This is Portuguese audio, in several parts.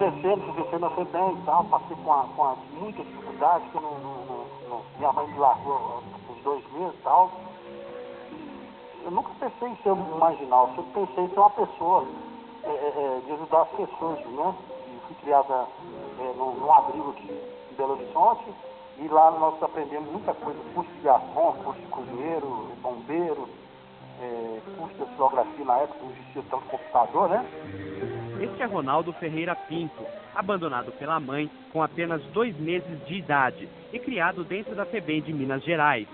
crescendo, fui crescendo na FEBEM e tal, passei com, a, com a muita dificuldade, que não, não, não, minha mãe me largou uns dois meses e tal. Eu nunca pensei em ser um marginal, eu sempre pensei em ser uma pessoa, é, é, de ajudar as pessoas, né? E fui criada é, num, num abrigo aqui em Belo Horizonte, e lá nós aprendemos muita coisa, curso de garçom, curso de cozinheiro, bombeiro, é, curso de filografia na época, não existia tanto computador, né? Este é Ronaldo Ferreira Pinto, abandonado pela mãe com apenas dois meses de idade e criado dentro da FEBEM de Minas Gerais.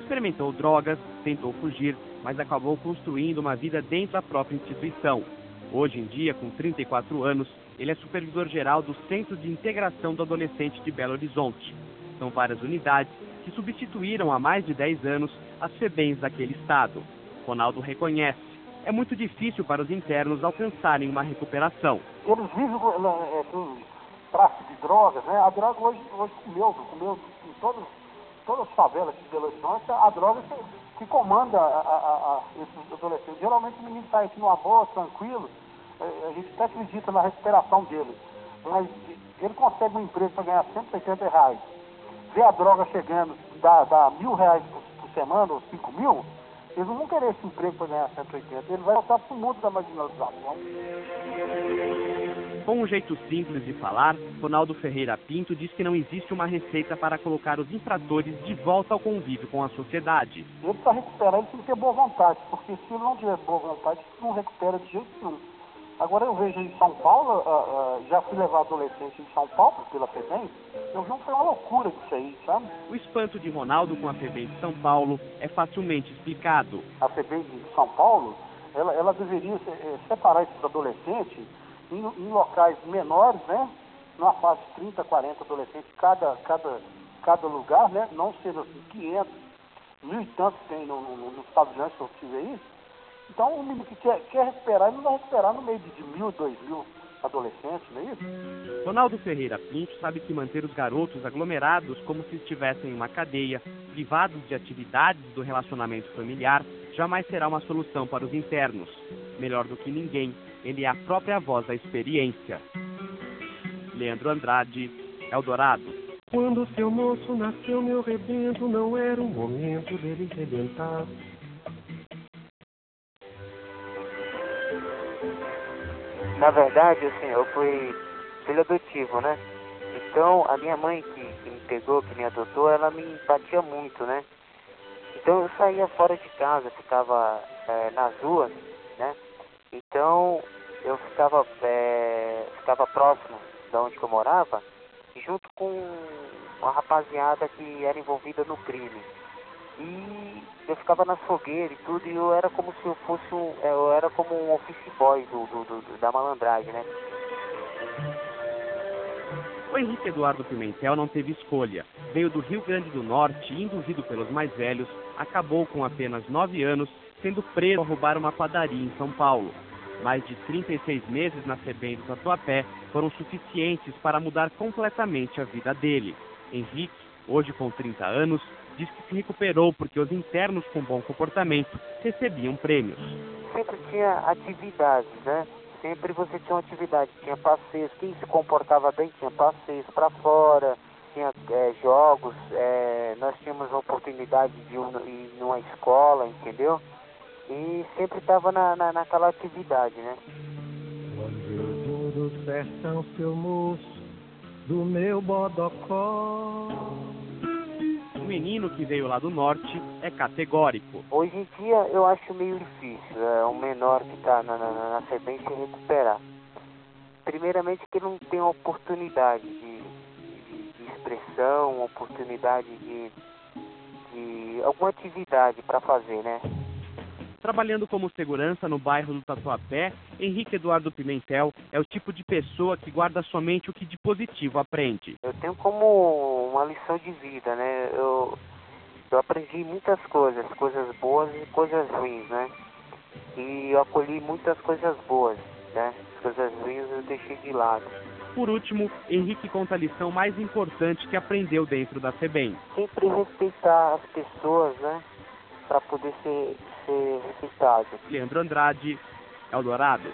Experimentou drogas, tentou fugir, mas acabou construindo uma vida dentro da própria instituição. Hoje em dia, com 34 anos, ele é supervisor geral do Centro de Integração do Adolescente de Belo Horizonte. São várias unidades que substituíram há mais de 10 anos as FEBEMs daquele estado. Ronaldo reconhece. É muito difícil para os internos alcançarem uma recuperação. Eles vivem é, com tráfico de drogas, né? A droga hoje, hoje comeu, comeu em todas, todas as favelas de Belo Horizonte, a droga que, que comanda a, a, a, esses adolescentes. Geralmente o menino está aqui numa boa, tranquilo, é, a gente até acredita na recuperação dele. Mas ele consegue um emprego para ganhar 180 reais. Vê a droga chegando, dá, dá mil reais por, por semana, ou cinco mil, eles não vão querer esse emprego para ganhar 180, ele vai voltar para o mundo da marginalização. Com um jeito simples de falar, Ronaldo Ferreira Pinto diz que não existe uma receita para colocar os infratores de volta ao convívio com a sociedade. Ele para recuperar, ele tem que ter boa vontade, porque se ele não tiver boa vontade, ele não recupera de jeito nenhum. Agora eu vejo em São Paulo, uh, uh, já fui levar adolescente em São Paulo pela FEBEM, eu vi uma loucura disso aí, sabe? O espanto de Ronaldo com a FEBEM de São Paulo é facilmente explicado. A FEBEM de São Paulo, ela, ela deveria é, separar esses adolescentes em, em, locais menores, né? Numa fase de 30, 40 adolescentes, cada, cada, cada lugar, né? Não sendo assim 500, mil e tantos tem no, no, nos Estados Unidos que eu tive aí então, o menino que quer, quer recuperar, ele não vai recuperar no meio de, de mil, dois mil adolescentes, não é isso? Ronaldo Ferreira Pinto sabe que manter os garotos aglomerados como se estivessem em uma cadeia, privados de atividades do relacionamento familiar, jamais será uma solução para os internos. Melhor do que ninguém, ele é a própria voz da experiência. Leandro Andrade, Eldorado. Quando seu moço nasceu, meu rebento não era o momento dele rebentar. Na verdade, assim, eu fui filho adotivo, né? Então, a minha mãe que, que me pegou, que me adotou, ela me batia muito, né? Então, eu saía fora de casa, ficava é, nas ruas, né? Então, eu ficava, é, ficava próximo da onde eu morava, junto com uma rapaziada que era envolvida no crime. E eu ficava nas fogueiras e tudo, e eu era como se eu fosse um. É, eu era como um office boy do, do, do da malandragem, né? O Henrique Eduardo Pimentel não teve escolha. Veio do Rio Grande do Norte induzido pelos mais velhos, acabou com apenas nove anos sendo preso a roubar uma padaria em São Paulo. Mais de 36 meses na FEBEM do Tatuapé foram suficientes para mudar completamente a vida dele. Henrique, hoje com 30 anos, diz que se recuperou porque os internos com bom comportamento recebiam prêmios. Sempre tinha atividades, né? Sempre você tinha uma atividade, tinha passeios, quem se comportava bem tinha passeios para fora, tinha é, jogos, é, nós tínhamos a oportunidade de ir numa escola, entendeu? E sempre estava na, na, naquela atividade, né? Quando eu do sertão, seu moço, do meu bodocó menino que veio lá do norte é categórico. Hoje em dia eu acho meio difícil é, um menor que está na, na, na recuperar. Primeiramente que não tem oportunidade de, de, de expressão, oportunidade de, de alguma atividade para fazer, né? Trabalhando como segurança no bairro do Tatuapé, Henrique Eduardo Pimentel é o tipo de pessoa que guarda somente o que de positivo aprende. Eu tenho como uma lição de vida, né? Eu, eu aprendi muitas coisas, coisas boas e coisas ruins, né? E eu acolhi muitas coisas boas, né? As coisas ruins eu deixei de lado. Por último, Henrique conta a lição mais importante que aprendeu dentro da FEBEM. Sempre respeitar as pessoas, né? para poder ser, ser registrado. Leandro Andrade, Eldorado.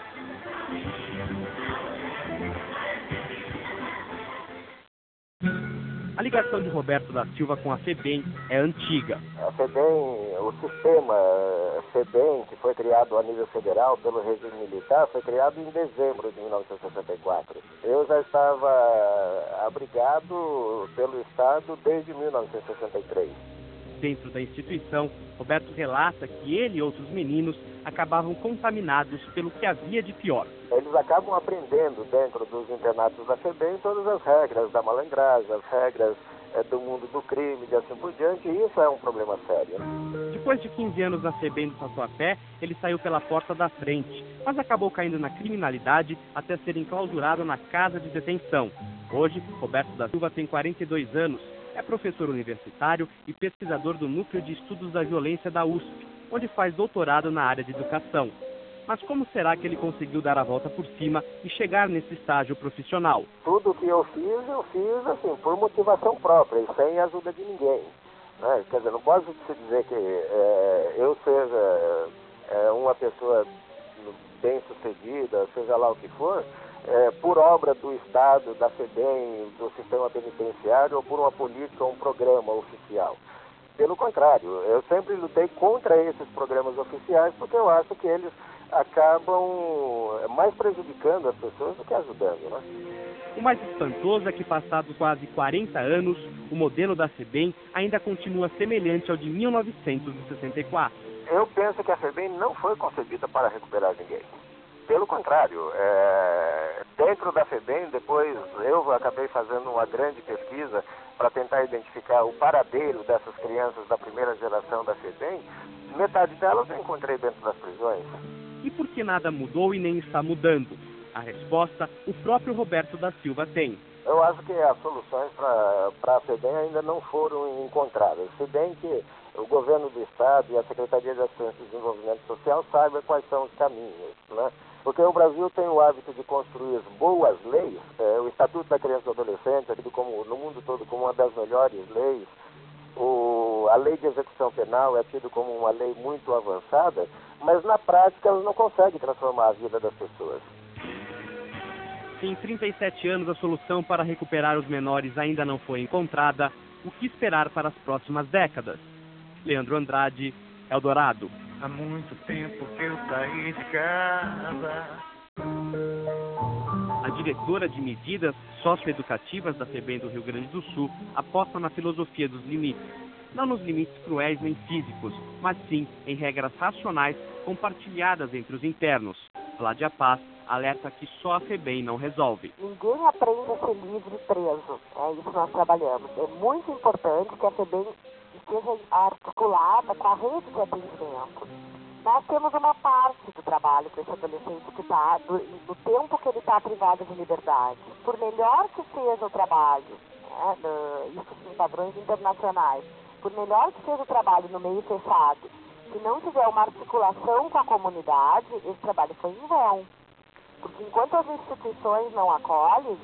A ligação de Roberto da Silva com a FEBEM é antiga. A FEBEM, o sistema eh, FEBEM, que foi criado a nível federal pelo regime militar, foi criado em dezembro de 1964. Eu já estava eh, abrigado pelo Estado desde 1963. Dentro da instituição, Roberto relata que ele e outros meninos acabavam contaminados pelo que havia de pior. Eles acabam aprendendo dentro dos internatos da FEBEM todas as regras da malandragem, as regras é, do mundo do crime e assim por diante, e isso é um problema sério. Depois de 15 anos na FEBEM do Tatuapé, ele saiu pela porta da frente, mas acabou caindo na criminalidade até ser enclausurado na casa de detenção. Hoje, Roberto da Silva tem 42 anos, é professor universitário e pesquisador do Núcleo de Estudos da Violência da USP, onde faz doutorado na área de educação. Mas como será que ele conseguiu dar a volta por cima e chegar nesse estágio profissional? Tudo que eu fiz, eu fiz assim, por motivação própria e sem ajuda de ninguém. Né? Quer dizer, não pode se dizer que é, eu seja é, uma pessoa bem sucedida, seja lá o que for, é, por obra do Estado, da FEBEM, do sistema penitenciário ou por uma política ou um programa oficial. Pelo contrário, eu sempre lutei contra esses programas oficiais porque eu acho que eles acabam mais prejudicando as pessoas do que ajudando. Né? O mais espantoso é que, passados quase 40 anos, o modelo da FEBEM ainda continua semelhante ao de 1964. Eu penso que a FEBEM não foi concebida para recuperar ninguém. Pelo contrário, é, dentro da FEBEM, depois eu acabei fazendo uma grande pesquisa para tentar identificar o paradeiro dessas crianças da primeira geração da FEBEM. Metade delas eu encontrei dentro das prisões. E por que nada mudou e nem está mudando? A resposta o próprio Roberto da Silva tem. Eu acho que as soluções para a FEBEM ainda não foram encontradas. Se bem que o governo do Estado e a Secretaria de Assistência e Desenvolvimento Social saibam quais são os caminhos. Né? Porque o Brasil tem o hábito de construir boas leis, é, o Estatuto da Criança e do Adolescente é tido como, no mundo todo como uma das melhores leis, o, a lei de execução penal é tido como uma lei muito avançada, mas na prática ela não consegue transformar a vida das pessoas. Se em 37 anos a solução para recuperar os menores ainda não foi encontrada, o que esperar para as próximas décadas? Leandro Andrade, Eldorado. Há muito tempo que eu saí de casa. A diretora de medidas socioeducativas da FEBEM do Rio Grande do Sul aposta na filosofia dos limites. Não nos limites cruéis nem físicos, mas sim em regras racionais compartilhadas entre os internos. Vládia Paz alerta que só a FEBEM não resolve. Ninguém aprende a ser livre e preso. É isso que nós trabalhamos. É muito importante que a FEBEM esteja articulada com a rede de atendimento. Nós temos uma parte do trabalho com esse adolescente que está, do, do, tempo que ele está privado de liberdade. Por melhor que seja o trabalho, né, do, isso em padrões internacionais, por melhor que seja o trabalho no meio fechado, se não tiver uma articulação com a comunidade, esse trabalho foi em vão. Porque enquanto as instituições não acolhem,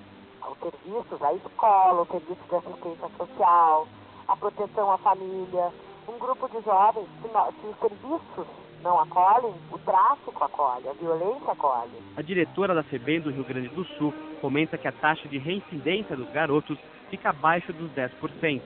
os serviços, a escola, o serviço de assistência social, a proteção à família, um grupo de jovens, se, se os serviços não acolhem, o tráfico acolhe, a violência acolhe. A diretora da FEBEM do Rio Grande do Sul comenta que a taxa de reincidência dos garotos fica abaixo dos 10%.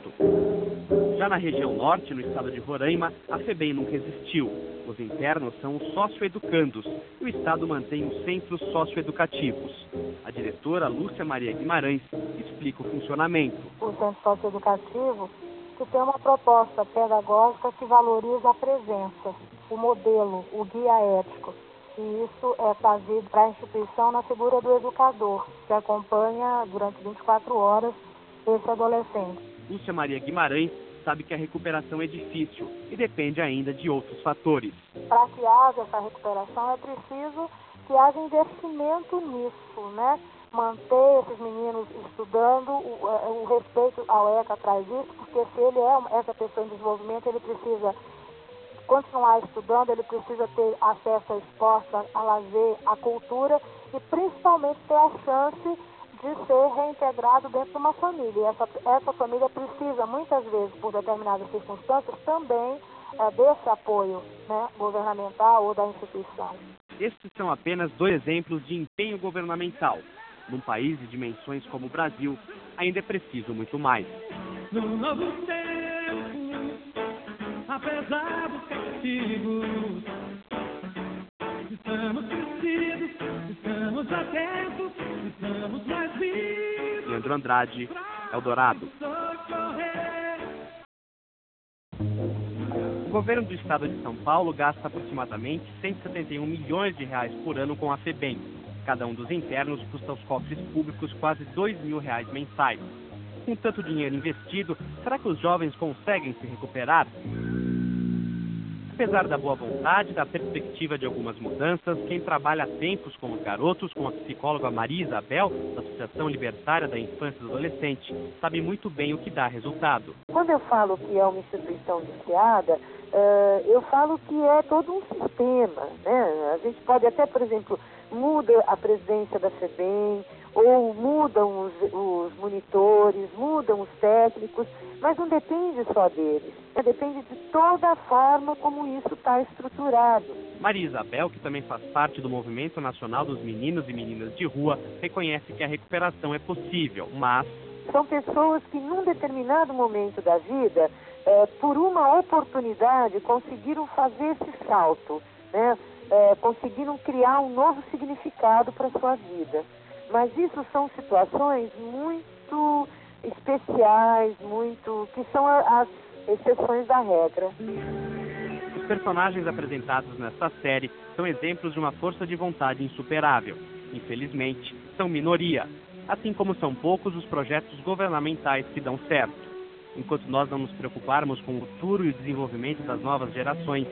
Já na região norte, no estado de Roraima, a FEBEM nunca existiu. Os internos são os socioeducandos e o Estado mantém os centros socioeducativos. A diretora Lúcia Maria Guimarães explica o funcionamento. O centro socioeducativo que tem uma proposta pedagógica que valoriza a presença, o modelo, o guia ético. E isso é trazido para a instituição na figura do educador, que acompanha durante 24 horas esse adolescente. Lúcia Maria Guimarães sabe que a recuperação é difícil e depende ainda de outros fatores. Para que haja essa recuperação é preciso que haja investimento nisso, né? Manter esses meninos estudando, o, é, o, respeito ao ECA traz isso, porque se ele é essa pessoa em desenvolvimento, ele precisa continuar estudando, ele precisa ter acesso a esporte, a lazer, a cultura e principalmente ter a chance de ser reintegrado dentro de uma família. E essa, essa família precisa, muitas vezes, por determinadas circunstâncias, também é, desse apoio né, governamental ou da instituição. Estes são apenas dois exemplos de empenho governamental. Num país de dimensões como o Brasil, ainda é preciso muito mais. no novo tempo, apesar dos castigos. Estamos crescidos, estamos atentos, estamos mais vivos. Leandro Andrade, Eldorado. O governo do estado de São Paulo gasta aproximadamente 171 milhões de reais por ano com a FEBEM. Cada um dos internos custa aos cofres públicos quase 2 mil reais mensais. Com tanto dinheiro investido, será que os jovens conseguem se recuperar? Apesar da boa vontade da perspectiva de algumas mudanças, quem trabalha há tempos com os garotos, com a psicóloga Maria Isabel, da Associação Libertária da Infância e do Adolescente, sabe muito bem o que dá resultado. Quando eu falo que é uma instituição viciada, uh, eu falo que é todo um sistema. Né? A gente pode até, por exemplo, muda a presidência da FEBEM, ou mudam os, os monitores, mudam os técnicos, mas não depende só deles, né? depende de toda a forma como isso está estruturado. Maria Isabel, que também faz parte do Movimento Nacional dos Meninos e Meninas de Rua, reconhece que a recuperação é possível, mas. São pessoas que, num determinado momento da vida, é, por uma oportunidade, conseguiram fazer esse salto, né? É, conseguiram criar um novo significado para a sua vida. Mas isso são situações muito especiais, muito que são as exceções da regra. Os personagens apresentados nesta série são exemplos de uma força de vontade insuperável. Infelizmente, são minoria, assim como são poucos os projetos governamentais que dão certo. Enquanto nós não nos preocuparmos com o futuro e o desenvolvimento das novas gerações,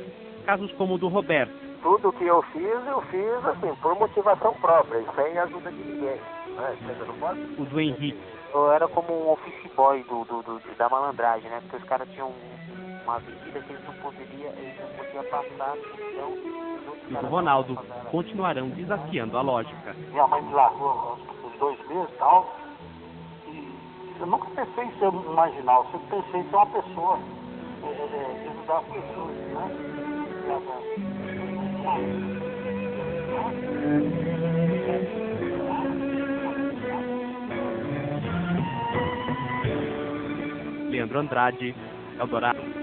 casos como o do Roberto, tudo que eu fiz, eu fiz assim, por motivação própria, e sem ajuda de ninguém. Né? O do Henrique. Eu era como um office boy do, do, do da malandragem, né? Porque os caras tinham uma avenida que eles não poderiam, eles não podiam passar, então. E o Ronaldo continuarão desafiando a lógica. Minha mãe me largou uns dois meses e tal. E eu nunca pensei em ser um marginal, eu sempre pensei em ser uma pessoa, é, é, ajudar as pessoas, né? Leandro Andrade, Eldorado.